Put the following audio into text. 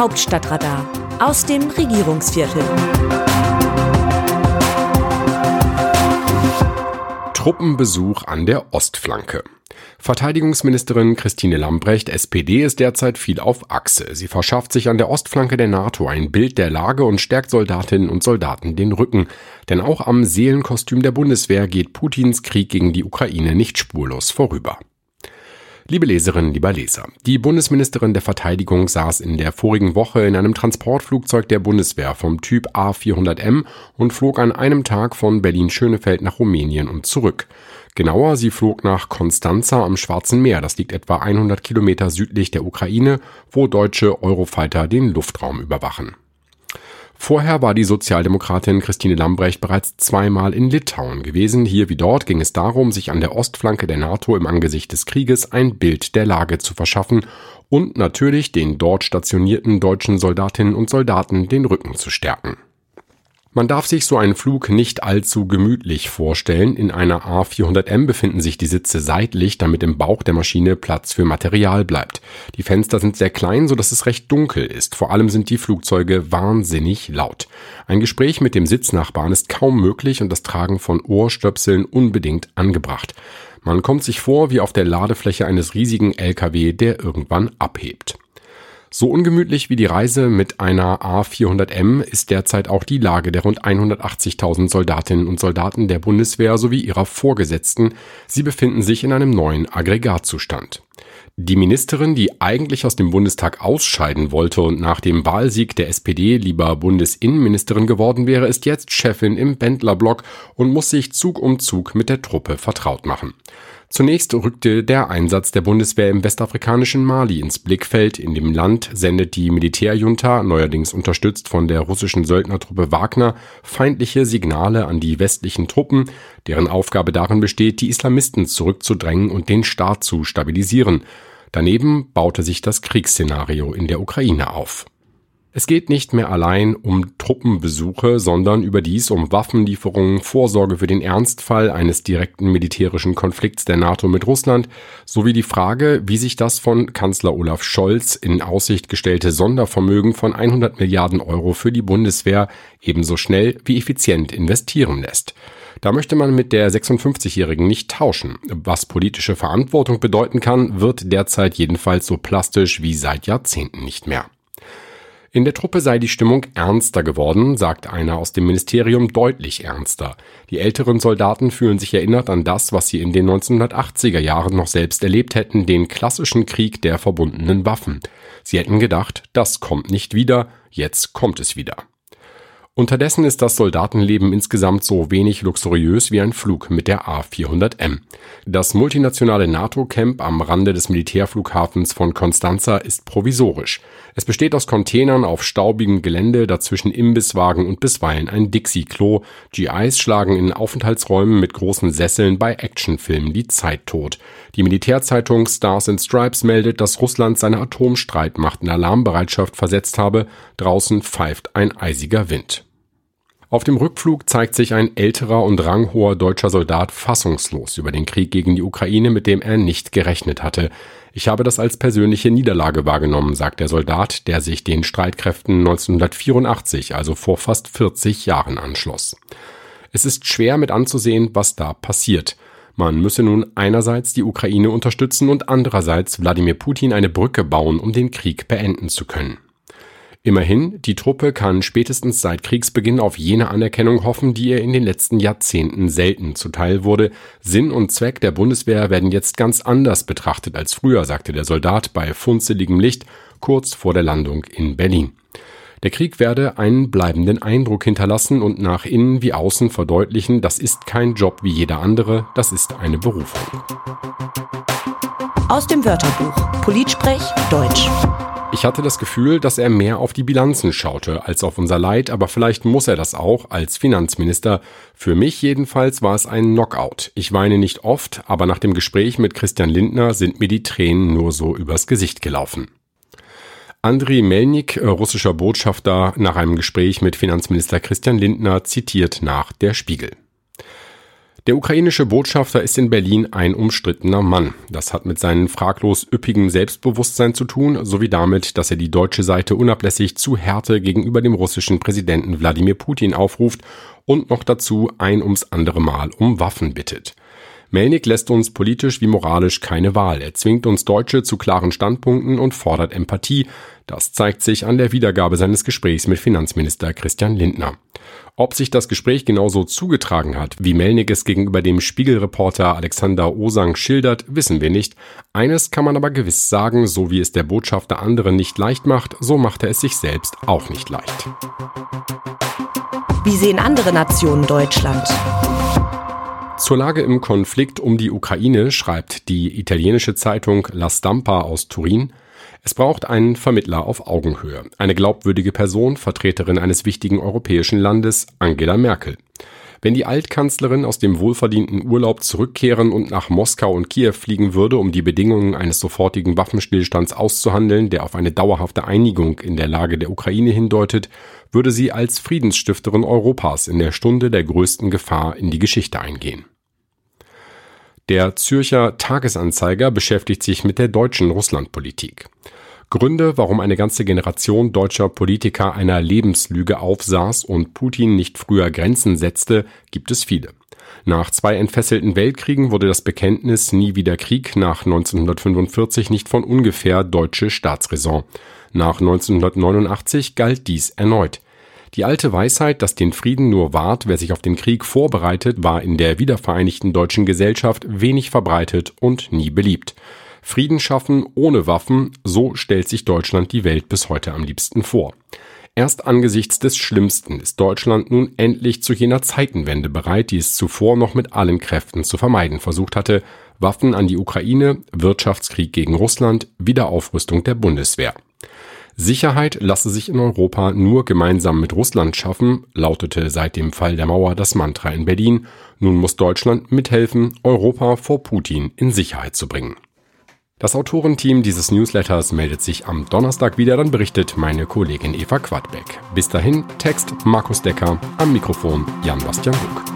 Hauptstadtradar aus dem Regierungsviertel. Truppenbesuch an der Ostflanke. Verteidigungsministerin Christine Lambrecht, SPD, ist derzeit viel auf Achse. Sie verschafft sich an der Ostflanke der NATO ein Bild der Lage und stärkt Soldatinnen und Soldaten den Rücken. Denn auch am Seelenkostüm der Bundeswehr geht Putins Krieg gegen die Ukraine nicht spurlos vorüber. Liebe Leserinnen, lieber Leser, die Bundesministerin der Verteidigung saß in der vorigen Woche in einem Transportflugzeug der Bundeswehr vom Typ A400M und flog an einem Tag von Berlin-Schönefeld nach Rumänien und zurück. Genauer, sie flog nach Konstanza am Schwarzen Meer. Das liegt etwa 100 Kilometer südlich der Ukraine, wo deutsche Eurofighter den Luftraum überwachen. Vorher war die Sozialdemokratin Christine Lambrecht bereits zweimal in Litauen gewesen. Hier wie dort ging es darum, sich an der Ostflanke der NATO im Angesicht des Krieges ein Bild der Lage zu verschaffen und natürlich den dort stationierten deutschen Soldatinnen und Soldaten den Rücken zu stärken. Man darf sich so einen Flug nicht allzu gemütlich vorstellen. In einer A400M befinden sich die Sitze seitlich, damit im Bauch der Maschine Platz für Material bleibt. Die Fenster sind sehr klein, so dass es recht dunkel ist. Vor allem sind die Flugzeuge wahnsinnig laut. Ein Gespräch mit dem Sitznachbarn ist kaum möglich und das Tragen von Ohrstöpseln unbedingt angebracht. Man kommt sich vor wie auf der Ladefläche eines riesigen LKW, der irgendwann abhebt. So ungemütlich wie die Reise mit einer A400M ist derzeit auch die Lage der rund 180.000 Soldatinnen und Soldaten der Bundeswehr sowie ihrer Vorgesetzten. Sie befinden sich in einem neuen Aggregatzustand. Die Ministerin, die eigentlich aus dem Bundestag ausscheiden wollte und nach dem Wahlsieg der SPD lieber Bundesinnenministerin geworden wäre, ist jetzt Chefin im Bändlerblock und muss sich Zug um Zug mit der Truppe vertraut machen. Zunächst rückte der Einsatz der Bundeswehr im westafrikanischen Mali ins Blickfeld. In dem Land sendet die Militärjunta, neuerdings unterstützt von der russischen Söldnertruppe Wagner, feindliche Signale an die westlichen Truppen, deren Aufgabe darin besteht, die Islamisten zurückzudrängen und den Staat zu stabilisieren. Daneben baute sich das Kriegsszenario in der Ukraine auf. Es geht nicht mehr allein um Truppenbesuche, sondern überdies um Waffenlieferungen, Vorsorge für den Ernstfall eines direkten militärischen Konflikts der NATO mit Russland sowie die Frage, wie sich das von Kanzler Olaf Scholz in Aussicht gestellte Sondervermögen von 100 Milliarden Euro für die Bundeswehr ebenso schnell wie effizient investieren lässt. Da möchte man mit der 56-Jährigen nicht tauschen. Was politische Verantwortung bedeuten kann, wird derzeit jedenfalls so plastisch wie seit Jahrzehnten nicht mehr. In der Truppe sei die Stimmung ernster geworden, sagt einer aus dem Ministerium deutlich ernster. Die älteren Soldaten fühlen sich erinnert an das, was sie in den 1980er Jahren noch selbst erlebt hätten, den klassischen Krieg der verbundenen Waffen. Sie hätten gedacht, das kommt nicht wieder, jetzt kommt es wieder. Unterdessen ist das Soldatenleben insgesamt so wenig luxuriös wie ein Flug mit der A400M. Das multinationale NATO-Camp am Rande des Militärflughafens von Constanza ist provisorisch. Es besteht aus Containern auf staubigem Gelände, dazwischen Imbisswagen und bisweilen ein Dixie-Klo. GIs schlagen in Aufenthaltsräumen mit großen Sesseln bei Actionfilmen die Zeit tot. Die Militärzeitung Stars and Stripes meldet, dass Russland seine Atomstreitmacht in Alarmbereitschaft versetzt habe. Draußen pfeift ein eisiger Wind. Auf dem Rückflug zeigt sich ein älterer und ranghoher deutscher Soldat fassungslos über den Krieg gegen die Ukraine, mit dem er nicht gerechnet hatte. Ich habe das als persönliche Niederlage wahrgenommen, sagt der Soldat, der sich den Streitkräften 1984, also vor fast 40 Jahren anschloss. Es ist schwer mit anzusehen, was da passiert. Man müsse nun einerseits die Ukraine unterstützen und andererseits Wladimir Putin eine Brücke bauen, um den Krieg beenden zu können. Immerhin, die Truppe kann spätestens seit Kriegsbeginn auf jene Anerkennung hoffen, die ihr in den letzten Jahrzehnten selten zuteil wurde. Sinn und Zweck der Bundeswehr werden jetzt ganz anders betrachtet als früher, sagte der Soldat bei funzeligem Licht kurz vor der Landung in Berlin. Der Krieg werde einen bleibenden Eindruck hinterlassen und nach innen wie außen verdeutlichen, das ist kein Job wie jeder andere, das ist eine Berufung. Aus dem Wörterbuch Politsprech Deutsch. Ich hatte das Gefühl, dass er mehr auf die Bilanzen schaute als auf unser Leid, aber vielleicht muss er das auch als Finanzminister. Für mich jedenfalls war es ein Knockout. Ich weine nicht oft, aber nach dem Gespräch mit Christian Lindner sind mir die Tränen nur so übers Gesicht gelaufen. Andriy Melnik, äh, russischer Botschafter, nach einem Gespräch mit Finanzminister Christian Lindner zitiert nach der Spiegel. Der ukrainische Botschafter ist in Berlin ein umstrittener Mann. Das hat mit seinem fraglos üppigen Selbstbewusstsein zu tun, sowie damit, dass er die deutsche Seite unablässig zu Härte gegenüber dem russischen Präsidenten Wladimir Putin aufruft und noch dazu ein ums andere Mal um Waffen bittet. Melnik lässt uns politisch wie moralisch keine Wahl. Er zwingt uns Deutsche zu klaren Standpunkten und fordert Empathie. Das zeigt sich an der Wiedergabe seines Gesprächs mit Finanzminister Christian Lindner. Ob sich das Gespräch genauso zugetragen hat, wie Melnik es gegenüber dem Spiegelreporter Alexander Osang schildert, wissen wir nicht. Eines kann man aber gewiss sagen, so wie es der Botschafter anderen nicht leicht macht, so macht er es sich selbst auch nicht leicht. Wie sehen andere Nationen Deutschland? Zur Lage im Konflikt um die Ukraine schreibt die italienische Zeitung La Stampa aus Turin, es braucht einen Vermittler auf Augenhöhe, eine glaubwürdige Person, Vertreterin eines wichtigen europäischen Landes, Angela Merkel. Wenn die Altkanzlerin aus dem wohlverdienten Urlaub zurückkehren und nach Moskau und Kiew fliegen würde, um die Bedingungen eines sofortigen Waffenstillstands auszuhandeln, der auf eine dauerhafte Einigung in der Lage der Ukraine hindeutet, würde sie als Friedensstifterin Europas in der Stunde der größten Gefahr in die Geschichte eingehen. Der Zürcher Tagesanzeiger beschäftigt sich mit der deutschen Russlandpolitik. Gründe, warum eine ganze Generation deutscher Politiker einer Lebenslüge aufsaß und Putin nicht früher Grenzen setzte, gibt es viele. Nach zwei entfesselten Weltkriegen wurde das Bekenntnis Nie wieder Krieg nach 1945 nicht von ungefähr deutsche Staatsräson. Nach 1989 galt dies erneut. Die alte Weisheit, dass den Frieden nur wahrt, wer sich auf den Krieg vorbereitet, war in der wiedervereinigten deutschen Gesellschaft wenig verbreitet und nie beliebt. Frieden schaffen ohne Waffen, so stellt sich Deutschland die Welt bis heute am liebsten vor. Erst angesichts des Schlimmsten ist Deutschland nun endlich zu jener Zeitenwende bereit, die es zuvor noch mit allen Kräften zu vermeiden versucht hatte. Waffen an die Ukraine, Wirtschaftskrieg gegen Russland, Wiederaufrüstung der Bundeswehr. Sicherheit lasse sich in Europa nur gemeinsam mit Russland schaffen, lautete seit dem Fall der Mauer das Mantra in Berlin. Nun muss Deutschland mithelfen, Europa vor Putin in Sicherheit zu bringen. Das Autorenteam dieses Newsletters meldet sich am Donnerstag wieder, dann berichtet meine Kollegin Eva Quadbeck. Bis dahin, Text Markus Decker, am Mikrofon Jan-Bastian Buck.